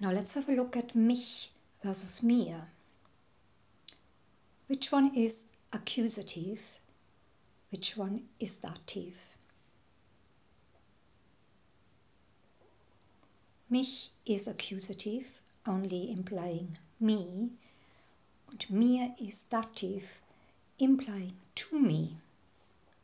Now let's have a look at mich versus mir. Which one is accusative? Which one is dative? Mich is accusative, only implying me, and mir is dative, implying to me.